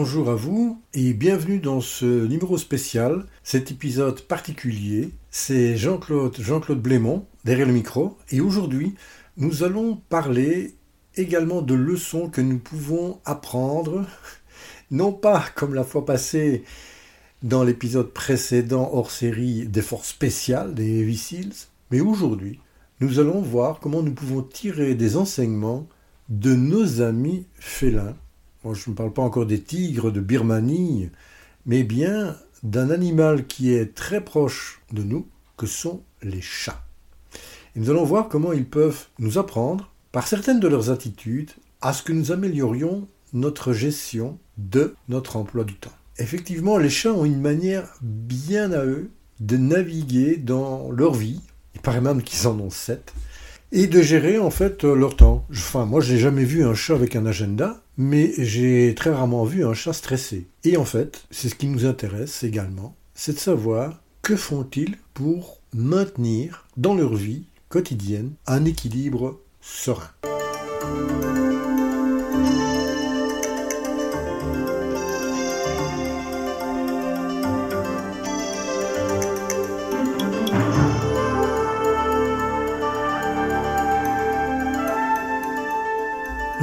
Bonjour à vous et bienvenue dans ce numéro spécial, cet épisode particulier. C'est Jean-Claude Jean-Claude Blémont derrière le micro et aujourd'hui nous allons parler également de leçons que nous pouvons apprendre, non pas comme la fois passée dans l'épisode précédent hors série des forces spéciales des Seals, mais aujourd'hui nous allons voir comment nous pouvons tirer des enseignements de nos amis félins. Je ne parle pas encore des tigres de Birmanie, mais bien d'un animal qui est très proche de nous, que sont les chats. Et nous allons voir comment ils peuvent nous apprendre, par certaines de leurs attitudes, à ce que nous améliorions notre gestion de notre emploi du temps. Effectivement, les chats ont une manière bien à eux de naviguer dans leur vie, il paraît même qu'ils en ont sept, et de gérer en fait leur temps. Enfin, moi, je n'ai jamais vu un chat avec un agenda, mais j'ai très rarement vu un chat stressé. Et en fait, c'est ce qui nous intéresse également, c'est de savoir que font-ils pour maintenir dans leur vie quotidienne un équilibre serein.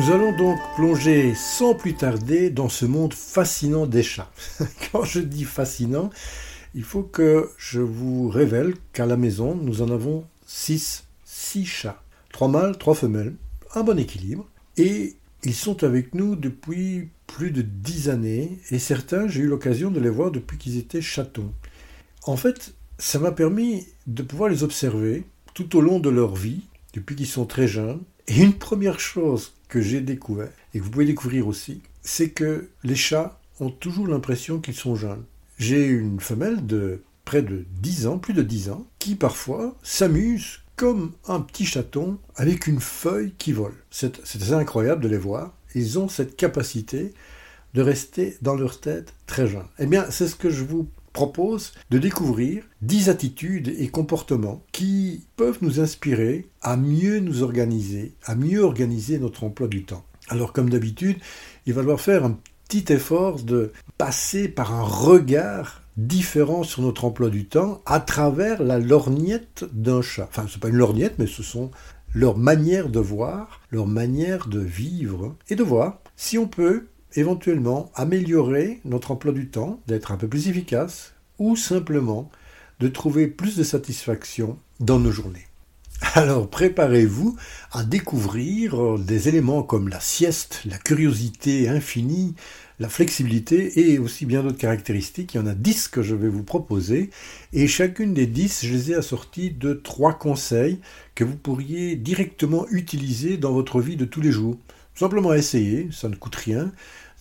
Nous allons donc plonger sans plus tarder dans ce monde fascinant des chats. Quand je dis fascinant, il faut que je vous révèle qu'à la maison, nous en avons six, six chats. Trois mâles, trois femelles, un bon équilibre. Et ils sont avec nous depuis plus de dix années, et certains, j'ai eu l'occasion de les voir depuis qu'ils étaient chatons. En fait, ça m'a permis de pouvoir les observer tout au long de leur vie, depuis qu'ils sont très jeunes. Et une première chose que j'ai découvert, et que vous pouvez découvrir aussi, c'est que les chats ont toujours l'impression qu'ils sont jeunes. J'ai une femelle de près de 10 ans, plus de 10 ans, qui parfois s'amuse comme un petit chaton avec une feuille qui vole. C'est incroyable de les voir. Ils ont cette capacité de rester dans leur tête très jeunes. Eh bien, c'est ce que je vous propose de découvrir 10 attitudes et comportements qui peuvent nous inspirer à mieux nous organiser, à mieux organiser notre emploi du temps. Alors comme d'habitude, il va falloir faire un petit effort de passer par un regard différent sur notre emploi du temps à travers la lorgnette d'un chat. Enfin, ce n'est pas une lorgnette, mais ce sont leurs manières de voir, leur manière de vivre et de voir si on peut éventuellement améliorer notre emploi du temps, d'être un peu plus efficace, ou simplement de trouver plus de satisfaction dans nos journées. Alors préparez-vous à découvrir des éléments comme la sieste, la curiosité infinie, la flexibilité et aussi bien d'autres caractéristiques. Il y en a dix que je vais vous proposer et chacune des dix, je les ai assorties de trois conseils que vous pourriez directement utiliser dans votre vie de tous les jours. Simplement essayer, ça ne coûte rien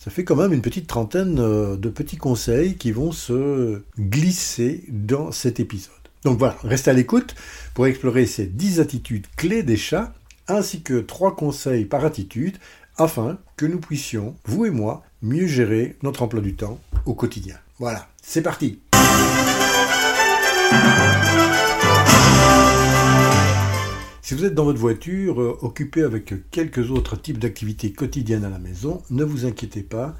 ça fait quand même une petite trentaine euh, de petits conseils qui vont se glisser dans cet épisode. Donc voilà, restez à l'écoute pour explorer ces 10 attitudes clés des chats, ainsi que 3 conseils par attitude, afin que nous puissions, vous et moi, mieux gérer notre emploi du temps au quotidien. Voilà, c'est parti si vous êtes dans votre voiture, euh, occupé avec quelques autres types d'activités quotidiennes à la maison, ne vous inquiétez pas.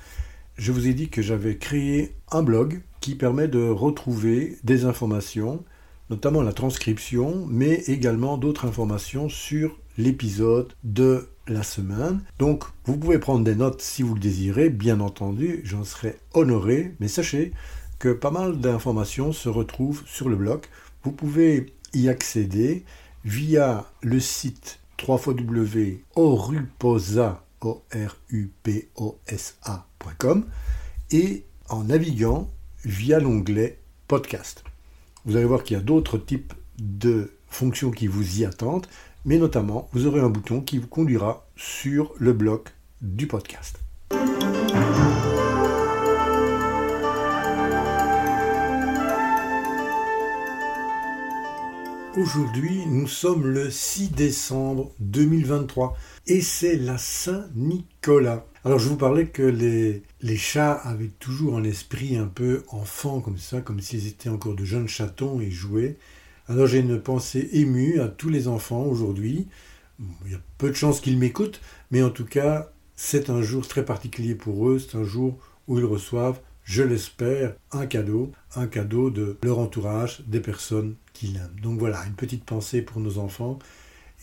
Je vous ai dit que j'avais créé un blog qui permet de retrouver des informations, notamment la transcription, mais également d'autres informations sur l'épisode de la semaine. Donc, vous pouvez prendre des notes si vous le désirez, bien entendu, j'en serai honoré, mais sachez que pas mal d'informations se retrouvent sur le blog. Vous pouvez y accéder via le site www.oruposa.com et en naviguant via l'onglet podcast. Vous allez voir qu'il y a d'autres types de fonctions qui vous y attendent, mais notamment vous aurez un bouton qui vous conduira sur le bloc du podcast. Aujourd'hui, nous sommes le 6 décembre 2023 et c'est la Saint-Nicolas. Alors je vous parlais que les, les chats avaient toujours un esprit un peu enfant comme ça, comme s'ils étaient encore de jeunes chatons et jouaient. Alors j'ai une pensée émue à tous les enfants aujourd'hui. Il y a peu de chances qu'ils m'écoutent, mais en tout cas, c'est un jour très particulier pour eux. C'est un jour où ils reçoivent, je l'espère, un cadeau, un cadeau de leur entourage, des personnes qu'ils aiment. Donc voilà, une petite pensée pour nos enfants.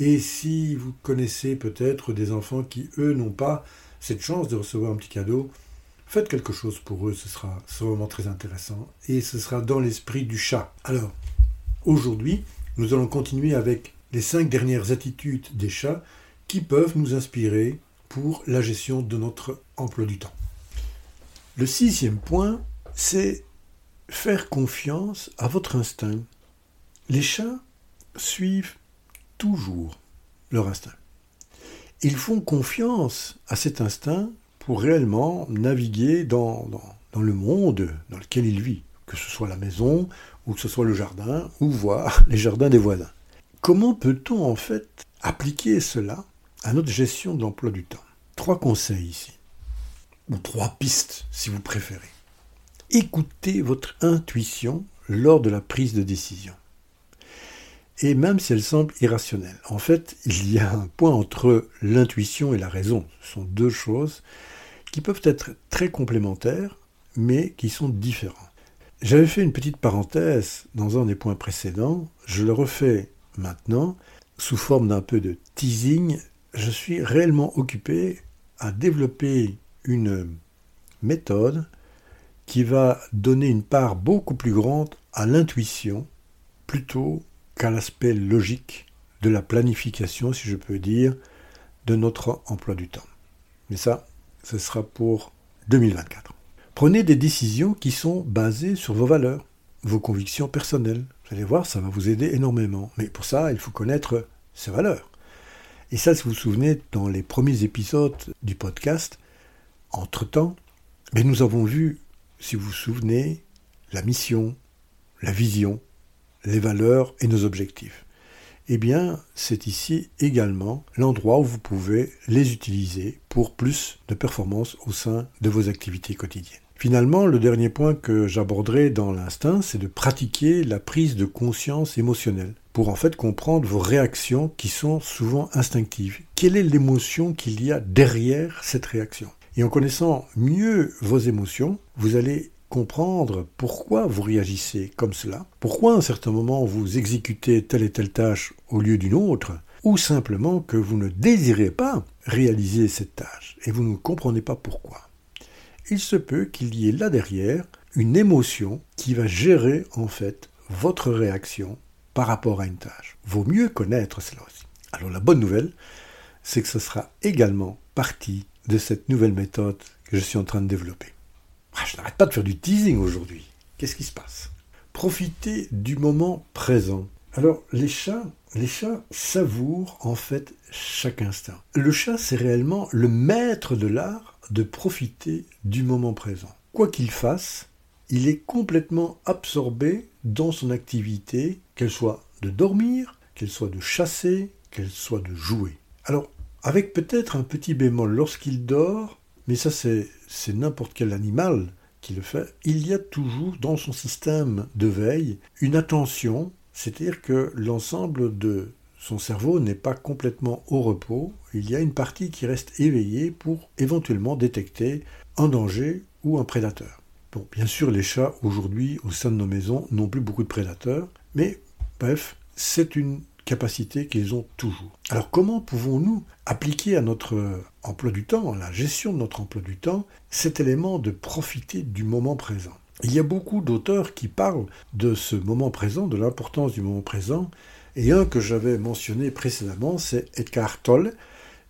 Et si vous connaissez peut-être des enfants qui, eux, n'ont pas cette chance de recevoir un petit cadeau, faites quelque chose pour eux, ce sera, vraiment très intéressant. Et ce sera dans l'esprit du chat. Alors, aujourd'hui, nous allons continuer avec les cinq dernières attitudes des chats qui peuvent nous inspirer pour la gestion de notre emploi du temps. Le sixième point, c'est faire confiance à votre instinct. Les chats suivent toujours leur instinct. Ils font confiance à cet instinct pour réellement naviguer dans, le monde dans lequel ils vivent, que ce soit la maison, ou que ce soit le jardin, ou voir les jardins des voisins. Comment peut-on en fait appliquer cela à notre gestion de l'emploi du temps? Trois conseils ici, trois pistes si vous préférez. Écoutez votre intuition lors de la prise de décision. Et même si elle semble irrationnelle, en fait, il y a un point entre l'intuition et la raison. Ce sont deux choses qui peuvent être très complémentaires, mais qui sont différents. J'avais fait une petite parenthèse dans un des points précédents, je le refais maintenant, sous forme d'un peu de teasing, je suis réellement occupé à développer une méthode qui va donner une part beaucoup plus grande à l'intuition plutôt qu'à l'aspect logique de la planification, si je peux dire, de notre emploi du temps. Mais ça, ce sera pour 2024. Prenez des décisions qui sont basées sur vos valeurs, vos convictions personnelles. Vous allez voir, ça va vous aider énormément. Mais pour ça, il faut connaître ses valeurs. Et ça, si vous vous souvenez, dans les premiers épisodes du podcast, entre-temps, mais nous avons vu, si vous vous souvenez, la mission, la vision, les valeurs et nos objectifs. Eh bien, c'est ici également l'endroit où vous pouvez les utiliser pour plus de performance au sein de vos activités quotidiennes. Finalement, le dernier point que j'aborderai dans l'instinct, c'est de pratiquer la prise de conscience émotionnelle pour en fait comprendre vos réactions qui sont souvent instinctives. Quelle est l'émotion qu'il y a derrière cette réaction? Et en connaissant mieux vos émotions, vous allez comprendre pourquoi vous réagissez comme cela, pourquoi à un certain moment vous exécutez telle et telle tâche au lieu d'une autre, ou simplement que vous ne désirez pas réaliser cette tâche et vous ne comprenez pas pourquoi. Il se peut qu'il y ait là derrière une émotion qui va gérer en fait votre réaction par rapport à une tâche. Vaut mieux connaître cela aussi. Alors la bonne nouvelle, c'est que ce sera également partie de cette nouvelle méthode que je suis en train de développer. Ah, je n'arrête pas de faire du teasing aujourd'hui. Qu'est-ce qui se passe? Profitez du moment présent. Alors les chats, les chats savourent en fait chaque instant. Le chat, c'est réellement le maître de l'art de profiter du moment présent. Quoi qu'il fasse, il est complètement absorbé dans son activité, qu'elle soit de dormir, qu'elle soit de chasser, qu'elle soit de jouer. Alors, avec peut-être un petit bémol, lorsqu'il dort, mais ça c'est, n'importe quel animal qui le fait, il y a toujours dans son système de veille une attention, c'est-à-dire que l'ensemble de son cerveau n'est pas complètement au repos, il y a une partie qui reste éveillée pour éventuellement détecter un danger ou un prédateur. Bon, bien sûr, les chats aujourd'hui au sein de nos maisons n'ont plus beaucoup de prédateurs, mais bref, c'est une capacité qu'ils ont toujours. Alors comment pouvons-nous appliquer à notre emploi du temps, à la gestion de notre emploi du temps, cet élément de profiter du moment présent? Il y a beaucoup d'auteurs qui parlent de ce moment présent, de l'importance du moment présent, et un que j'avais mentionné précédemment, c'est Edgar Tolle.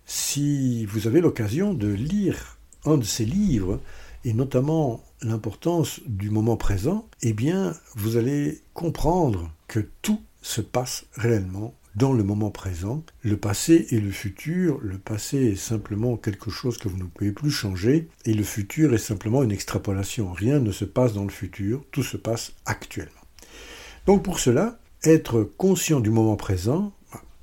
Si vous avez l'occasion de lire un de ses livres, et notamment l'importance du moment présent, eh bien, vous allez comprendre que tout se passe réellement dans le moment présent. Le passé et le futur, le passé est simplement quelque chose que vous ne pouvez plus changer, et le futur est simplement une extrapolation. Rien ne se passe dans le futur, tout se passe actuellement. Donc pour cela, être conscient du moment présent,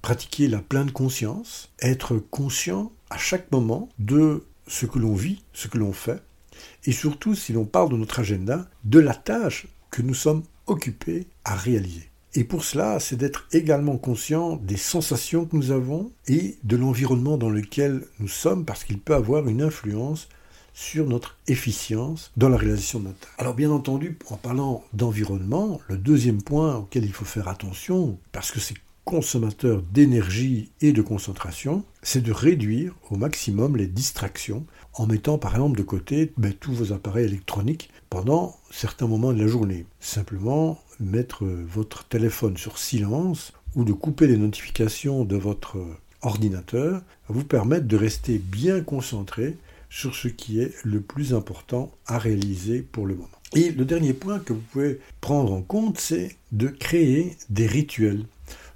pratiquer la pleine conscience, être conscient à chaque moment de ce que l'on vit, ce que l'on fait, et surtout, si l'on parle de notre agenda, de la tâche que nous sommes occupés à réaliser. Et pour cela, c'est d'être également conscient des sensations que nous avons et de l'environnement dans lequel nous sommes, parce qu'il peut avoir une influence sur notre efficience dans la réalisation de notre tâche. Alors bien entendu, en parlant d'environnement, le deuxième point auquel il faut faire attention, parce que c'est consommateur d'énergie et de concentration, c'est de réduire au maximum les distractions en mettant par exemple de côté ben, tous vos appareils électroniques pendant certains moments de la journée. Simplement mettre votre téléphone sur silence ou de couper les notifications de votre ordinateur va vous permettre de rester bien concentré sur ce qui est le plus important à réaliser pour le moment. Et le dernier point que vous pouvez prendre en compte, c'est de créer des rituels.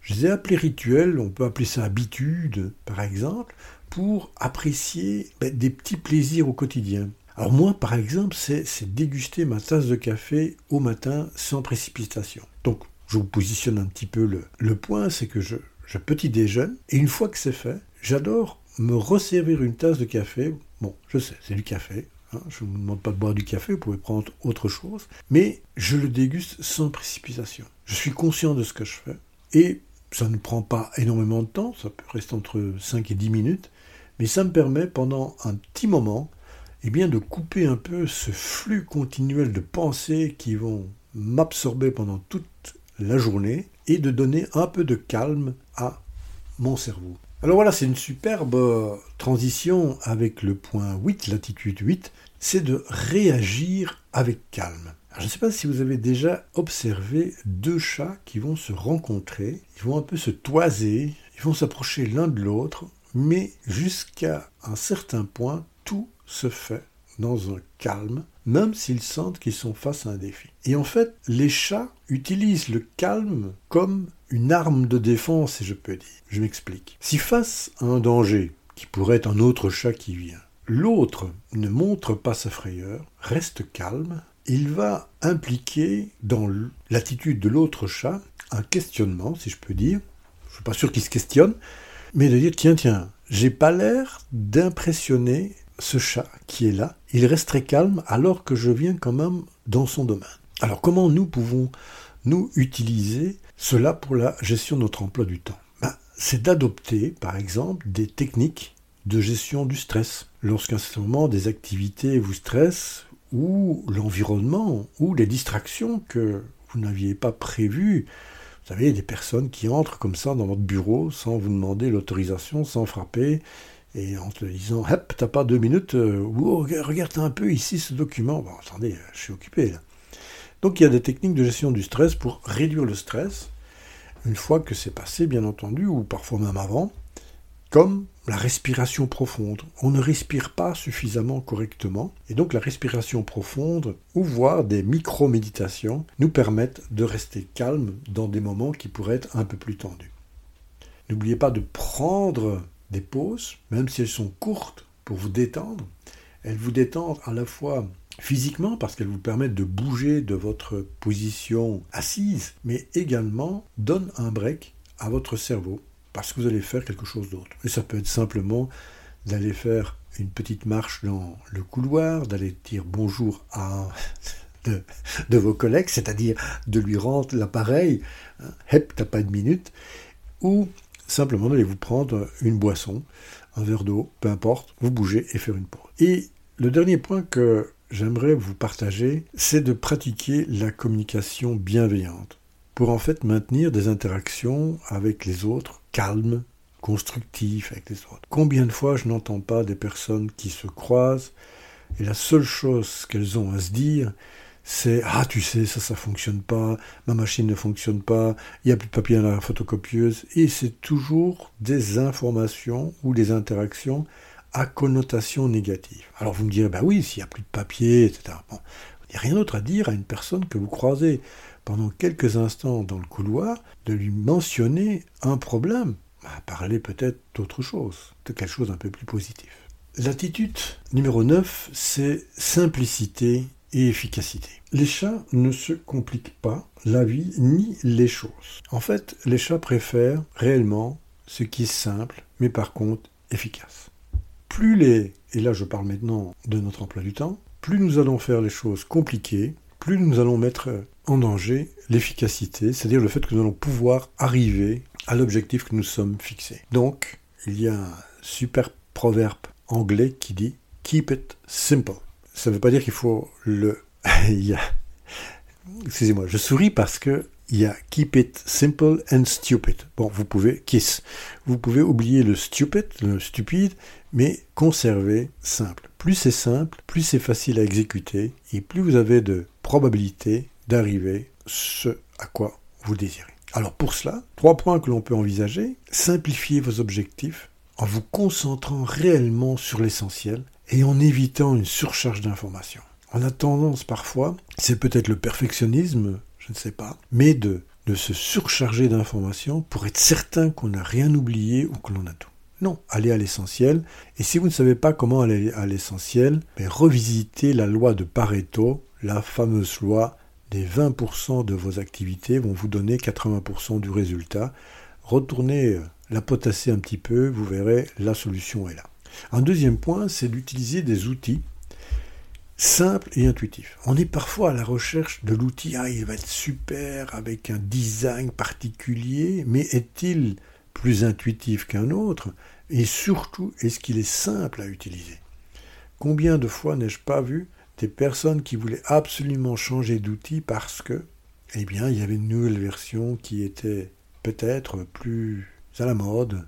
Je les ai appelés rituels, on peut appeler ça habitude par exemple, pour apprécier ben, des petits plaisirs au quotidien. Alors moi, par exemple, c'est déguster ma tasse de café au matin sans précipitation. Donc, je vous positionne un petit peu le, le point, c'est que je, je petit déjeune, et une fois que c'est fait, j'adore me resservir une tasse de café. Bon, je sais, c'est du café. Hein, je ne vous demande pas de boire du café, vous pouvez prendre autre chose. Mais je le déguste sans précipitation. Je suis conscient de ce que je fais. Et ça ne prend pas énormément de temps, ça peut rester entre 5 et 10 minutes. Mais ça me permet pendant un petit moment eh de couper un peu ce flux continuel de pensées qui vont m'absorber pendant toute la journée et de donner un peu de calme à mon cerveau. Alors voilà, c'est une superbe euh, transition avec le point 8, l'attitude 8, c'est de réagir avec calme. je ne sais pas si vous avez déjà observé deux chats qui vont se rencontrer, ils vont un peu se toiser, ils vont s'approcher l'un de l'autre, mais jusqu'à un certain point, tout se fait dans un calme, même s'ils sentent qu'ils sont face à un défi. Et en fait, les chats utilisent le calme comme une arme de défense, si je peux dire. Je m'explique. Si face à un danger, qui pourrait être un autre chat qui vient, l'autre ne montre pas sa frayeur, reste calme, il va impliquer dans l'attitude de l'autre chat un questionnement, si je peux dire. Je ne suis pas sûr qu'il se questionne, mais de dire tiens, tiens, j'ai pas l'air d'impressionner ce chat qui est là, il reste très calme alors que je viens quand même dans son domaine. Alors comment nous pouvons nous utiliser cela pour la gestion de notre emploi du temps? Ben, C'est d'adopter par exemple des techniques de gestion du stress. Lorsqu'à ce moment des activités vous stressent ou l'environnement ou les distractions que vous n'aviez pas prévues, vous savez, des personnes qui entrent comme ça dans votre bureau sans vous demander l'autorisation, sans frapper, et en te disant, hop, t'as pas deux minutes, euh, regarde un peu ici ce document. Bon, attendez, je suis occupé là. Donc il y a des techniques de gestion du stress pour réduire le stress, une fois que c'est passé, bien entendu, ou parfois même avant, comme la respiration profonde. On ne respire pas suffisamment correctement, et donc la respiration profonde, ou voire des micro-méditations, nous permettent de rester calme dans des moments qui pourraient être un peu plus tendus. N'oubliez pas de prendre pauses, même si elles sont courtes, pour vous détendre. Elles vous détendent à la fois physiquement parce qu'elles vous permettent de bouger de votre position assise, mais également donnent un break à votre cerveau parce que vous allez faire quelque chose d'autre. Et ça peut être simplement d'aller faire une petite marche dans le couloir, d'aller dire bonjour à de, de vos collègues, c'est-à-dire de lui rendre l'appareil, hein, hep, t'as pas de minute, ou simplement d'aller vous prendre une boisson, un verre d'eau, peu importe, vous bougez et faire une pause. Et le dernier point que j'aimerais vous partager, c'est de pratiquer la communication bienveillante pour en fait maintenir des interactions avec les autres calmes, constructives avec les autres. Combien de fois je n'entends pas des personnes qui se croisent et la seule chose qu'elles ont à se dire, c'est ah tu sais ça ça fonctionne pas, ma machine ne fonctionne pas, il n'y a plus de papier dans la photocopieuse et c'est toujours des informations ou des interactions à connotation négative. Alors vous me direz bah oui s'il n'y a plus de papier etc. Bon, il n'y a rien d'autre à dire à une personne que vous croisez pendant quelques instants dans le couloir de lui mentionner un problème, bah, parler peut-être d'autre chose, de quelque chose d'un peu plus positif. L'attitude numéro 9, c'est simplicité efficacité. Les chats ne se compliquent pas la vie ni les choses. En fait, les chats préfèrent réellement ce qui est simple, mais par contre efficace. Plus les, et là je parle maintenant de notre emploi du temps, plus nous allons faire les choses compliquées, plus nous allons mettre en danger l'efficacité, c'est-à-dire le fait que nous allons pouvoir arriver à l'objectif que nous sommes fixés. Donc, il y a un super proverbe anglais qui dit keep it simple. Ça ne veut pas dire qu'il faut le... Excusez-moi, je souris parce que il y a keep it simple and stupid. Bon, vous pouvez kiss. Vous pouvez oublier le stupid, le stupide, mais conserver simple. Plus c'est simple, plus c'est facile à exécuter et plus vous avez de probabilité d'arriver ce à quoi vous désirez. Alors pour cela, trois points que l'on peut envisager. Simplifier vos objectifs en vous concentrant réellement sur l'essentiel et en évitant une surcharge d'informations. On a tendance parfois, c'est peut-être le perfectionnisme, je ne sais pas, mais de, se surcharger d'informations pour être certain qu'on n'a rien oublié ou que l'on a tout. Non, allez à l'essentiel. Et si vous ne savez pas comment aller à l'essentiel, ben, revisitez la loi de Pareto, la fameuse loi des 20% de vos activités vont vous donner 80% du résultat. Retournez euh, la potasser un petit peu, vous verrez, la solution est là. Un deuxième point, c'est d'utiliser des outils simples et intuitifs. On est parfois à la recherche de l'outil, ah, il va être super avec un design particulier, mais est-il plus intuitif qu'un autre? Et surtout, est-ce qu'il est simple à utiliser? Combien de fois n'ai-je pas vu des personnes qui voulaient absolument changer d'outil parce que, eh bien, il y avait une nouvelle version qui était peut-être plus à la mode,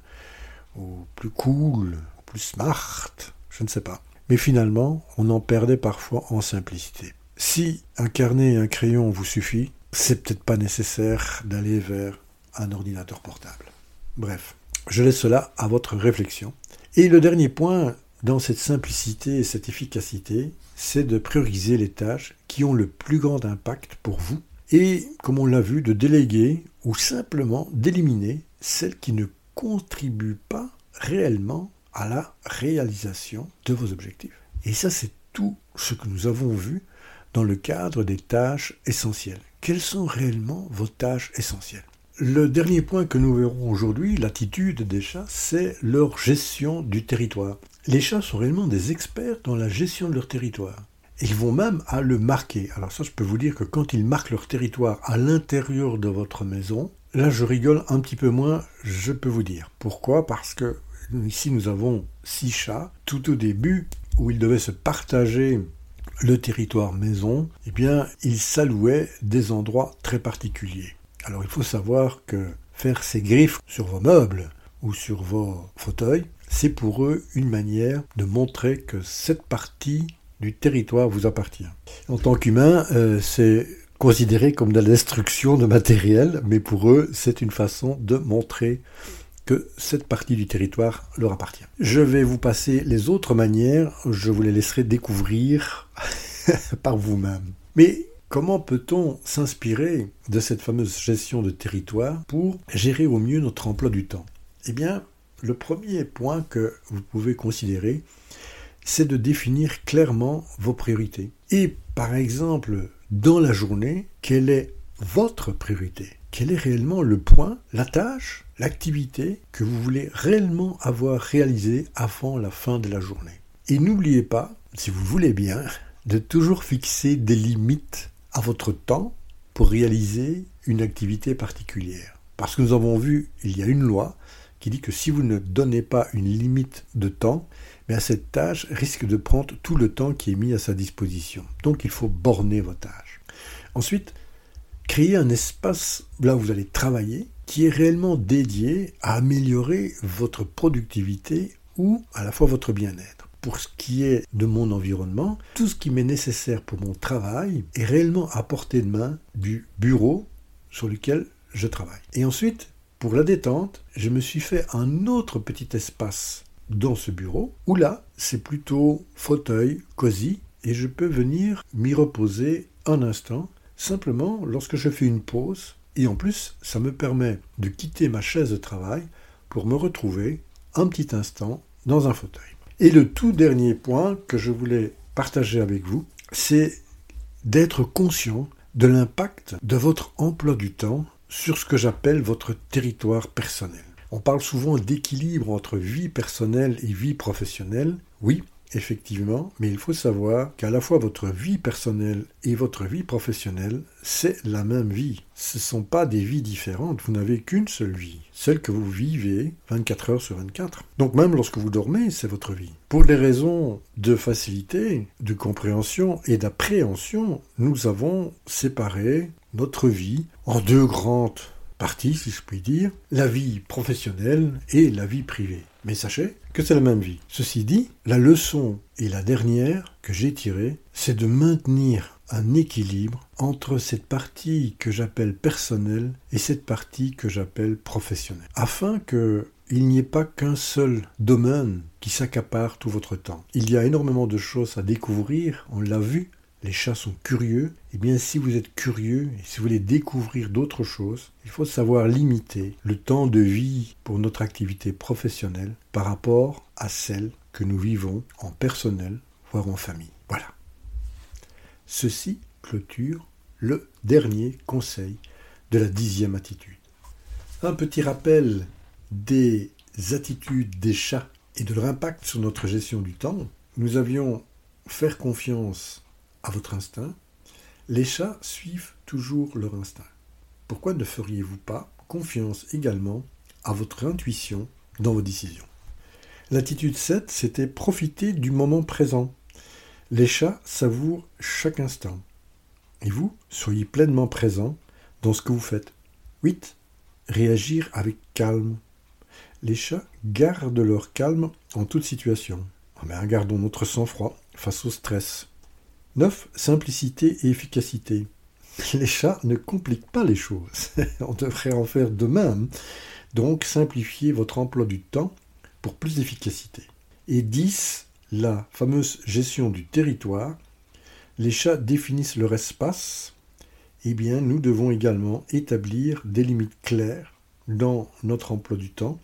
ou plus cool, ou plus smart, je ne sais pas. Mais finalement, on en perdait parfois en simplicité. Si un carnet et un crayon vous suffit, c'est peut-être pas nécessaire d'aller vers un ordinateur portable. Bref, je laisse cela à votre réflexion. Et le dernier point dans cette simplicité et cette efficacité, c'est de prioriser les tâches qui ont le plus grand impact pour vous et, comme on l'a vu, de déléguer ou simplement d'éliminer celles qui ne contribuent pas réellement à la réalisation de vos objectifs. Et ça, c'est tout ce que nous avons vu dans le cadre des tâches essentielles. Quelles sont réellement vos tâches essentielles? Le dernier point que nous verrons aujourd'hui, l'attitude des chats, c'est leur gestion du territoire. Les chats sont réellement des experts dans la gestion de leur territoire. Ils vont même à le marquer. Alors ça, je peux vous dire que quand ils marquent leur territoire à l'intérieur de votre maison, là, je rigole un petit peu moins, je peux vous dire. Pourquoi? Parce que ici, nous avons six chats. Tout au début, où ils devaient se partager le territoire maison, eh bien, ils s'allouaient des endroits très particuliers. Alors il faut savoir que faire ses griffes sur vos meubles ou sur vos fauteuils, c'est pour eux une manière de montrer que cette partie du territoire vous appartient. En tant qu'humain, euh, c'est considéré comme de la destruction de matériel, mais pour eux, c'est une façon de montrer que cette partie du territoire leur appartient. Je vais vous passer les autres manières, je vous les laisserai découvrir par vous-même. Mais Comment peut-on s'inspirer de cette fameuse gestion de territoire pour gérer au mieux notre emploi du temps? Eh bien, le premier point que vous pouvez considérer, c'est de définir clairement vos priorités. Et par exemple, dans la journée, quelle est votre priorité? Quel est réellement le point, la tâche, l'activité que vous voulez réellement avoir réalisé avant la fin de la journée? Et n'oubliez pas, si vous voulez bien, de toujours fixer des limites à votre temps pour réaliser une activité particulière. Parce que nous avons vu, il y a une loi qui dit que si vous ne donnez pas une limite de temps, mais cette tâche risque de prendre tout le temps qui est mis à sa disposition. Donc il faut borner vos tâches. Ensuite, créer un espace là où vous allez travailler qui est réellement dédié à améliorer votre productivité ou à la fois votre bien-être pour ce qui est de mon environnement, tout ce qui m'est nécessaire pour mon travail est réellement à portée de main du bureau sur lequel je travaille. Et ensuite, pour la détente, je me suis fait un autre petit espace dans ce bureau, où là, c'est plutôt fauteuil, cosy, et je peux venir m'y reposer un instant, simplement lorsque je fais une pause, et en plus, ça me permet de quitter ma chaise de travail pour me retrouver un petit instant dans un fauteuil. Et le tout dernier point que je voulais partager avec vous, c'est d'être conscient de l'impact de votre emploi du temps sur ce que j'appelle votre territoire personnel. On parle souvent d'équilibre entre vie personnelle et vie professionnelle. Oui, effectivement, mais il faut savoir qu'à la fois votre vie personnelle et votre vie professionnelle, c'est la même vie. Ce ne sont pas des vies différentes, vous n'avez qu'une seule vie, celle que vous vivez 24 heures sur 24. Donc même lorsque vous dormez, c'est votre vie. Pour des raisons de facilité, de compréhension et d'appréhension, nous avons séparé notre vie en deux grandes partie, si je puis dire, la vie professionnelle et la vie privée. Mais sachez que c'est la même vie. Ceci dit, la leçon et la dernière que j'ai tirée, c'est de maintenir un équilibre entre cette partie que j'appelle personnelle et cette partie que j'appelle professionnelle. Afin que il n'y ait pas qu'un seul domaine qui s'accapare tout votre temps. Il y a énormément de choses à découvrir, on l'a vu, les chats sont curieux, et eh bien si vous êtes curieux et si vous voulez découvrir d'autres choses, il faut savoir limiter le temps de vie pour notre activité professionnelle par rapport à celle que nous vivons en personnel, voire en famille. Voilà. Ceci clôture le dernier conseil de la dixième attitude. Un petit rappel des attitudes des chats et de leur impact sur notre gestion du temps. Nous avions faire confiance votre instinct, les chats suivent toujours leur instinct. Pourquoi ne feriez-vous pas confiance également à votre intuition dans vos décisions? L'attitude 7, c'était profiter du moment présent. Les chats savourent chaque instant. Et vous, soyez pleinement présent dans ce que vous faites. 8. Réagir avec calme. Les chats gardent leur calme en toute situation. Mais ah gardons notre sang-froid face au stress. 9. Simplicité et efficacité. Les chats ne compliquent pas les choses. On devrait en faire de même. Donc simplifiez votre emploi du temps pour plus d'efficacité. Et 10. La fameuse gestion du territoire. Les chats définissent leur espace. Eh bien, nous devons également établir des limites claires dans notre emploi du temps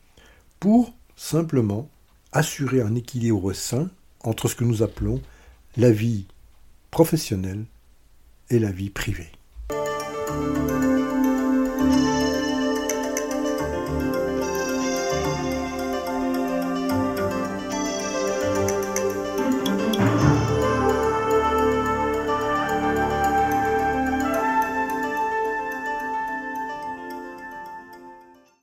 pour simplement assurer un équilibre sain entre ce que nous appelons la vie professionnelle et la vie privée.